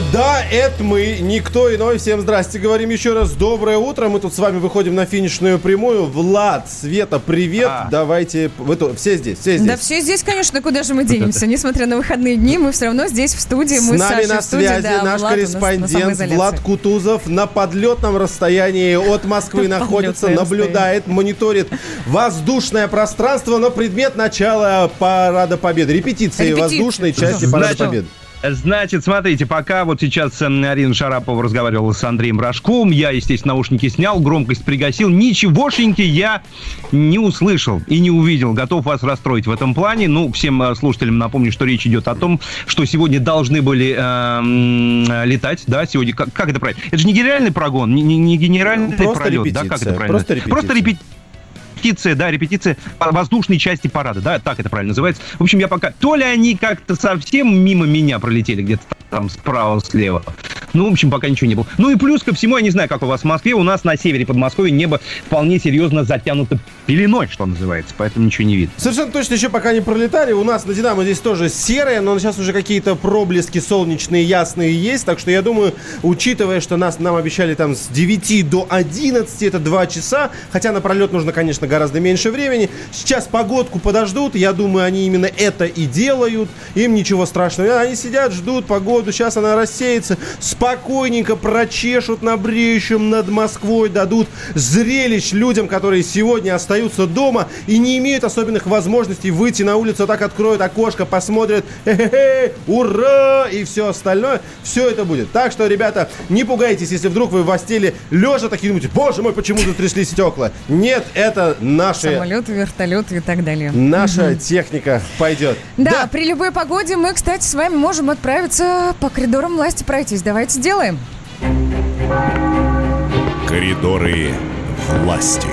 Да, это мы, никто иной. Всем здрасте, говорим еще раз. Доброе утро. Мы тут с вами выходим на финишную прямую. Влад, Света, привет. Давайте, вы тут, все здесь, все здесь. Да все здесь, конечно, куда же мы денемся? Несмотря на выходные дни, мы все равно здесь, в студии. С мы нами Сашей на студии, связи да, наш Влад на корреспондент самоизоляции. Влад Кутузов на подлетном расстоянии от Москвы находится, наблюдает, мониторит воздушное пространство на предмет начала Парада Победы. Репетиции воздушной части Парада Победы. Значит, смотрите, пока вот сейчас эм, Арина Шарапова разговаривала с Андреем Рожковым, я, естественно, наушники снял, громкость пригасил, ничегошеньки я не услышал и не увидел. Готов вас расстроить в этом плане. Ну, всем э, слушателям напомню, что речь идет о том, что сегодня должны были э, летать, да, сегодня, как, как это правильно? Это же не генеральный прогон, не, не- не генеральный просто пролет, да, как это правильно? просто репетиция. Просто репетиция репетиция, да, репетиция воздушной части парада, да, так это правильно называется. В общем, я пока... То ли они как-то совсем мимо меня пролетели, где-то там справа, слева, Ну, в общем, пока ничего не было. Ну и плюс ко всему, я не знаю, как у вас в Москве, у нас на севере Подмосковья небо вполне серьезно затянуто пеленой, что называется, поэтому ничего не видно. Совершенно точно еще пока не пролетали. У нас на Динамо здесь тоже серое, но сейчас уже какие-то проблески солнечные, ясные есть. Так что я думаю, учитывая, что нас нам обещали там с 9 до 11, это 2 часа, хотя на пролет нужно, конечно, гораздо меньше времени. Сейчас погодку подождут, я думаю, они именно это и делают. Им ничего страшного. Они сидят, ждут погоду, сейчас она рассеется, спокойненько прочешут на бреющем над Москвой, дадут зрелищ людям, которые сегодня остаются дома и не имеют особенных возможностей выйти на улицу, так откроют окошко, посмотрят, ура, и все остальное. Все это будет. Так что, ребята, не пугайтесь, если вдруг вы в постели лежа такие думаете, боже мой, почему затряслись стекла. Нет, это наши... Самолеты, вертолеты и так далее. Наша Мгм. техника пойдет. Да, при любой погоде мы, кстати, с вами можем отправиться по коридорам власти пройтись. Давайте сделаем. Коридоры власти.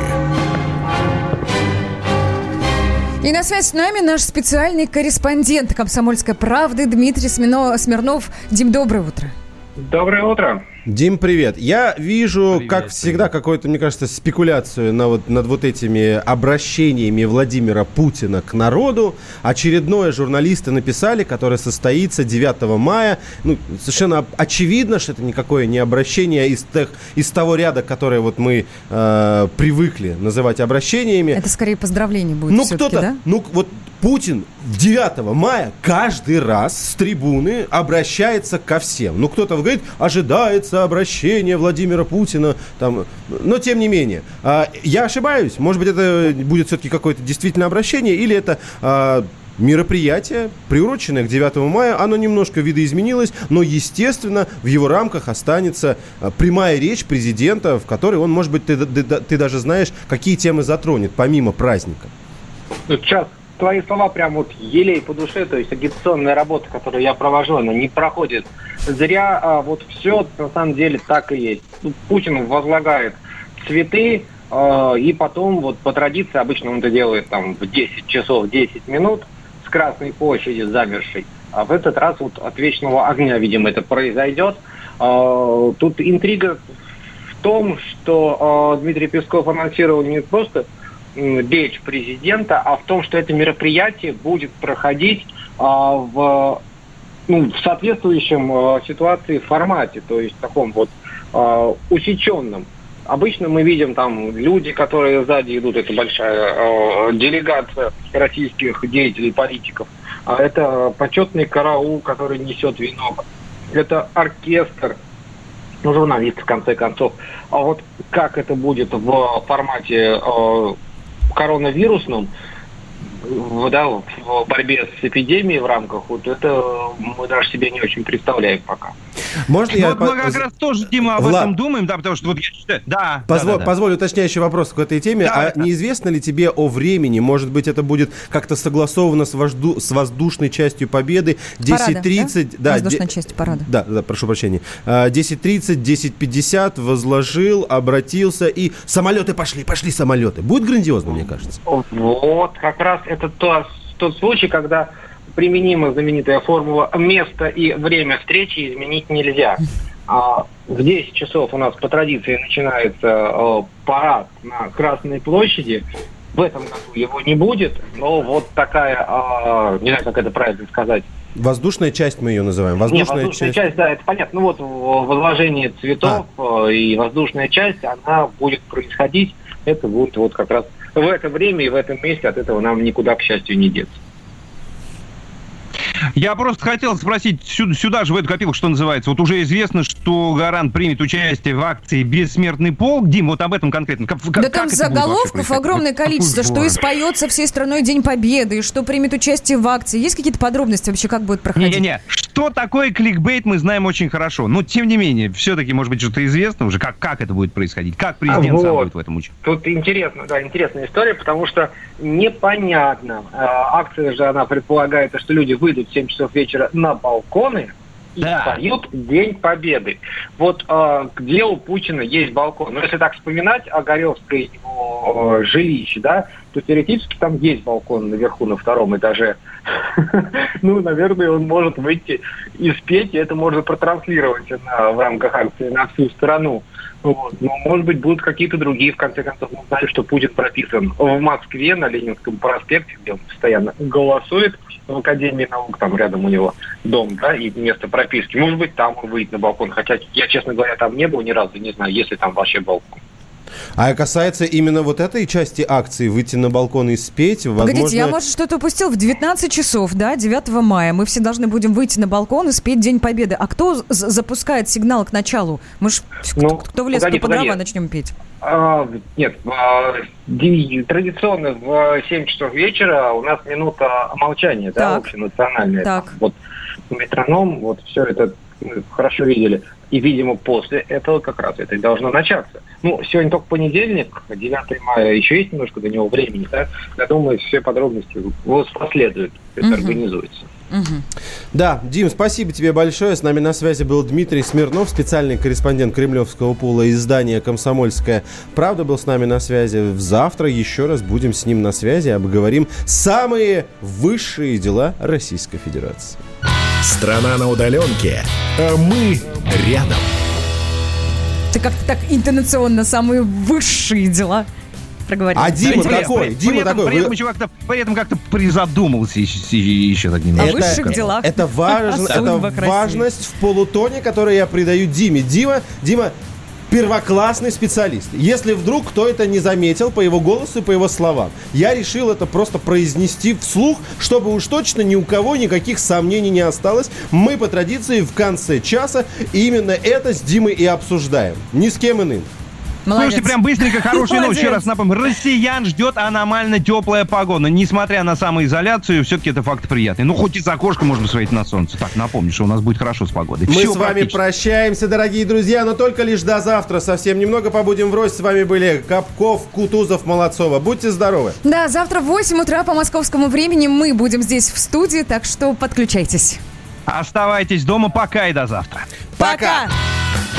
И на связь с нами наш специальный корреспондент «Комсомольской правды» Дмитрий Смино- Смирнов. Дим, доброе утро. Доброе утро. Дим, привет. Я вижу, как всегда, какую-то, мне кажется, спекуляцию на вот, над вот этими обращениями Владимира Путина к народу. Очередное журналисты написали, которое состоится 9 мая. Ну, совершенно очевидно, что это никакое не обращение из, тех, из того ряда, которое вот мы э, привыкли называть обращениями. Это скорее поздравление будет Ну, кто-то, да? ну, вот Путин 9 мая каждый раз с трибуны обращается ко всем. Ну, кто-то говорит, ожидается обращение Владимира Путина, там, но тем не менее. А, я ошибаюсь? Может быть, это будет все-таки какое-то действительно обращение, или это а, мероприятие, приуроченное к 9 мая, оно немножко видоизменилось, но, естественно, в его рамках останется а, прямая речь президента, в которой он, может быть, ты, ты- ты даже знаешь, какие темы затронет, помимо праздника. Сейчас твои слова прям вот елей по душе, то есть агитационная работа, которую я провожу, она не проходит зря. А вот все на самом деле так и есть. Ну, Путин возлагает цветы, а, и потом вот по традиции обычно он это делает там в 10 часов 10 минут с Красной площади замершей. А в этот раз вот от вечного огня, видимо, это произойдет. А, Тут интрига в том, что э, Дмитрий Песков анонсировал не просто речь президента, а в том, что это мероприятие будет проходить а, в, ну, в соответствующем э, ситуации формате, то есть таком вот э, усеченном. Обычно мы видим там люди, которые сзади идут, это большая э, делегация российских деятелей, политиков. А это почетный караул, который несет венок. Это оркестр, ну, журналисты, в конце концов. А вот как это будет в формате э, коронавирусном, да, в борьбе с эпидемией в рамках, вот это мы даже себе не очень представляем пока. Можно я... вот мы как раз тоже, Дима, об Влад. этом думаем, да, потому что вот я считаю... Да, Позво- да, да, да. Позволь уточняющий вопрос к этой теме. а неизвестно ли тебе о времени? Может быть, это будет как-то согласовано с, вожду- с воздушной частью Победы? Парада, 10.30... да? Воздушная де- часть парада. Да, да, прошу прощения. А, 10.30, 10.50 возложил, обратился и самолеты пошли, пошли самолеты. Будет грандиозно, мне кажется. Вот, как раз это то- тот случай, когда применима знаменитая формула «место и время встречи изменить нельзя». А в 10 часов у нас по традиции начинается э, парад на Красной площади. В этом году его не будет, но вот такая, э, не знаю, как это правильно сказать, Воздушная часть мы ее называем. Воздушная, воздушная часть. часть, да, это понятно. Ну вот возложение цветов э, и воздушная часть, она будет происходить. Это будет вот как раз в это время и в этом месте. От этого нам никуда, к счастью, не деться. Я просто хотел спросить сюда, сюда же, в эту копилку, что называется. Вот уже известно, что Гарант примет участие в акции «Бессмертный полк». Дим, вот об этом конкретно. Как, Да как там заголовков огромное количество, что испоется всей страной День Победы, и что примет участие в акции. Есть какие-то подробности вообще, как будет проходить? Не-не-не, что такое кликбейт, мы знаем очень хорошо. Но, тем не менее, все-таки, может быть, что-то известно уже, как, как это будет происходить, как президент сам Вот. будет в этом участвовать. Тут интересно, да, интересная история, потому что непонятно. Э, акция же, она предполагает, что люди выйдут в 7 часов вечера на балконы и поют День Победы. Вот э, где у Путина есть балкон? Ну, если так вспоминать о Горевской его э, жилище, да, то теоретически там есть балкон наверху на втором этаже. Ну, наверное, он может выйти и спеть, и это можно протранслировать в рамках акции на всю страну. Но, может быть, будут какие-то другие, в конце концов. Мы знаем, что Путин прописан в Москве на Ленинском проспекте, где он постоянно голосует в Академии наук, там рядом у него дом, да, и место прописки. Может быть, там он выйдет на балкон. Хотя я, честно говоря, там не был ни разу, не знаю, есть ли там вообще балкон. А касается именно вот этой части акции, выйти на балкон и спеть, возможно... Погодите, я, может, что-то упустил. В 19 часов, да, 9 мая мы все должны будем выйти на балкон и спеть День Победы. А кто запускает сигнал к началу? Мы ж, ну, кто, кто в лес, погоди, кто по дрова начнем петь? А, нет, а, традиционно в 7 часов вечера у нас минута молчания, да, общенациональная. Так. Вот метроном, вот все это мы хорошо видели. И, видимо, после этого как раз это и должно начаться. Ну, сегодня только понедельник, 9 мая, еще есть немножко до него времени, да? Я думаю, все подробности последуют, это угу. организуется. Угу. Да, Дим, спасибо тебе большое. С нами на связи был Дмитрий Смирнов, специальный корреспондент кремлевского пула издания «Комсомольская правда» был с нами на связи. Завтра еще раз будем с ним на связи, обговорим самые высшие дела Российской Федерации. Страна на удаленке, а мы рядом. Ты как-то так интонационно самые высшие дела проговорил. А Дима Знаете, такой, при, Дима при этом, такой. При этом, еще как-то, при этом как-то призадумался еще, еще так немного. О высших делах. Это, важ, это важность в полутоне, которую я придаю Диме. Дима, Дима, первоклассный специалист. Если вдруг кто это не заметил по его голосу и по его словам, я решил это просто произнести вслух, чтобы уж точно ни у кого никаких сомнений не осталось. Мы по традиции в конце часа именно это с Димой и обсуждаем. Ни с кем иным. Молодец. Слушайте, прям быстренько хорошая новость. Еще раз напомню. Россиян ждет аномально теплая погода. Несмотря на самоизоляцию, все-таки это факт приятный. Ну, хоть из окошка можно посмотреть на солнце. Так, напомню, что у нас будет хорошо с погодой. Мы Все с вами прощаемся, дорогие друзья, но только лишь до завтра. Совсем немного побудем в рост. С вами были Капков, Кутузов, Молодцова. Будьте здоровы. Да, завтра в 8 утра по московскому времени мы будем здесь в студии, так что подключайтесь. Оставайтесь дома пока и до завтра. Пока! пока.